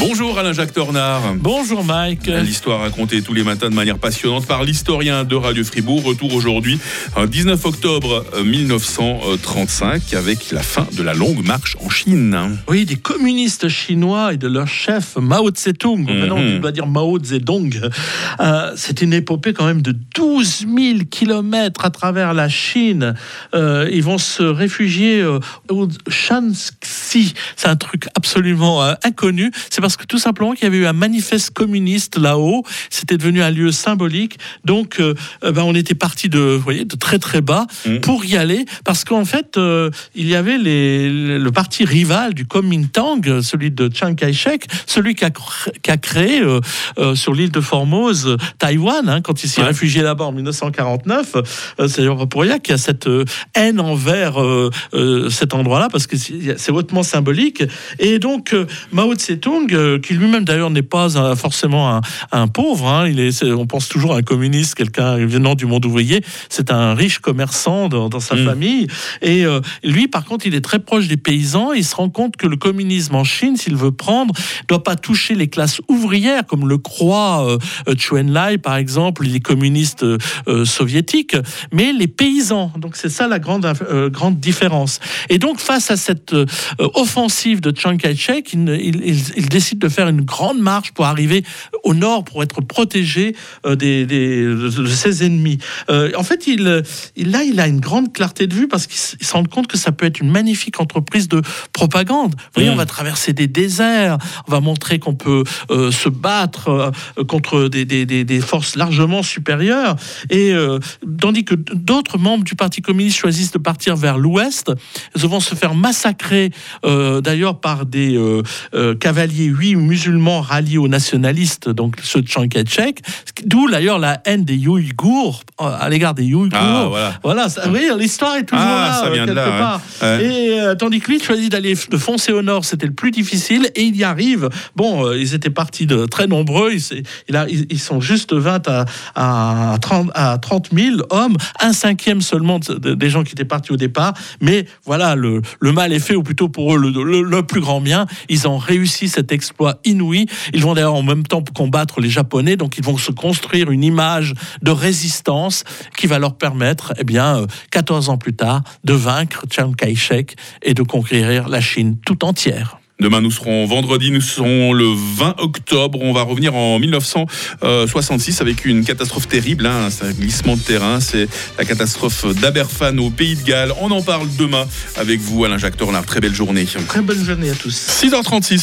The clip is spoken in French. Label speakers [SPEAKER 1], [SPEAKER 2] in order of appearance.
[SPEAKER 1] Bonjour Alain-Jacques Tornard.
[SPEAKER 2] Bonjour Mike.
[SPEAKER 1] L'histoire racontée tous les matins de manière passionnante par l'historien de Radio Fribourg. Retour aujourd'hui, 19 octobre 1935, avec la fin de la longue marche en Chine.
[SPEAKER 2] Oui, des communistes chinois et de leur chef Mao Tse-tung. Maintenant, on doit dire Mao Zedong. Euh, C'est une épopée quand même de 12 000 kilomètres à travers la Chine. Euh, ils vont se réfugier euh, au Shanxi. C'est un truc absolument euh, inconnu. C'est parce que tout simplement qu'il y avait eu un manifeste communiste là-haut. C'était devenu un lieu symbolique. Donc, euh, euh, ben, on était parti de, vous voyez, de très très bas
[SPEAKER 1] Mhm.
[SPEAKER 2] pour y aller, parce qu'en fait, euh, il y avait les, le parti rival du Kuomintang, celui de Chiang Kai-shek, celui qui a, cr- qui a créé euh, sur l'île de Formose Taïwan, hein, quand il s'est
[SPEAKER 1] Ouais.
[SPEAKER 2] réfugié là-bas en 1949. Euh, c'est d'ailleurs pas pour rien qu'il y a cette haine envers cet endroit-là, parce que c'est hautement symbolique. Et donc, Mao Tse-tung, euh, qui lui-même d'ailleurs n'est pas forcément un, un pauvre, hein, il est, on pense toujours à un communiste, quelqu'un venant du monde ouvrier, c'est un riche commerçant dans, dans sa
[SPEAKER 1] Mm.
[SPEAKER 2] famille. Et euh, lui, par contre, il est très proche des paysans. Il se rend compte que le communisme en Chine, s'il veut prendre, doit pas toucher les classes ouvrières, comme le croit euh, euh, Chou Enlai, par exemple, les communistes euh, soviétiques, mais les paysans. Donc c'est ça la grande, grande différence. Et donc face à cette offensive de Chiang Kai-shek, il, il- il- il décide de faire une grande marche pour arriver au nord, pour être protégé euh, des, des- de ses ennemis. Euh, en fait, il, il- là, il a une grande clarté de vue parce qu'il se rend compte que ça peut être une magnifique entreprise de propagande. Vous voyez,
[SPEAKER 1] Mm.
[SPEAKER 2] on va traverser des déserts, on va montrer qu'on peut euh, se battre euh, contre des, des- forces largement supérieures. Et tandis que d'autres membres du Parti communiste choisissent de partir vers l'ouest, ils vont se faire massacrer d'ailleurs par des cavaliers, oui, musulmans ralliés aux nationalistes, donc ceux de Chiang Kai-shek, d'où d'ailleurs la haine des Ouïghours euh, à l'égard des Ouïghours.
[SPEAKER 1] Ah, voilà.
[SPEAKER 2] Voilà, ça- oui, l'histoire est toujours
[SPEAKER 1] Ah,
[SPEAKER 2] là, quelque part.
[SPEAKER 1] Ouais.
[SPEAKER 2] Et euh, tandis que lui choisit d'aller de foncer au nord, c'était le plus difficile, et il y arrive. Bon, euh, ils étaient partis de très nombreux, ils, il a- ils, ils sont juste 20 à, à, 30, à 30 000 hommes, un cinquième seulement de- de- des gens qui étaient partis au départ. Mais voilà, le, le mal est fait, ou plutôt pour eux, le, le- le plus grand bien. Ils ont réussi cet exploit inouï. Ils vont d'ailleurs en même temps combattre les Japonais, donc ils vont se construire une image de résistance qui va leur permettre, eh bien, euh, 14 ans plus tard, de vaincre Chiang Kai-shek et de conquérir la Chine tout entière.
[SPEAKER 1] Demain, nous serons vendredi, nous serons le 20 octobre. On va revenir en 1966 avec une catastrophe terrible. Hein, c'est un glissement de terrain. C'est la catastrophe d'Aberfan au Pays de Galles. On en parle demain avec vous, Alain-Jacques Tornard. Très belle journée.
[SPEAKER 2] Très bonne journée à tous.
[SPEAKER 1] 6h36 sur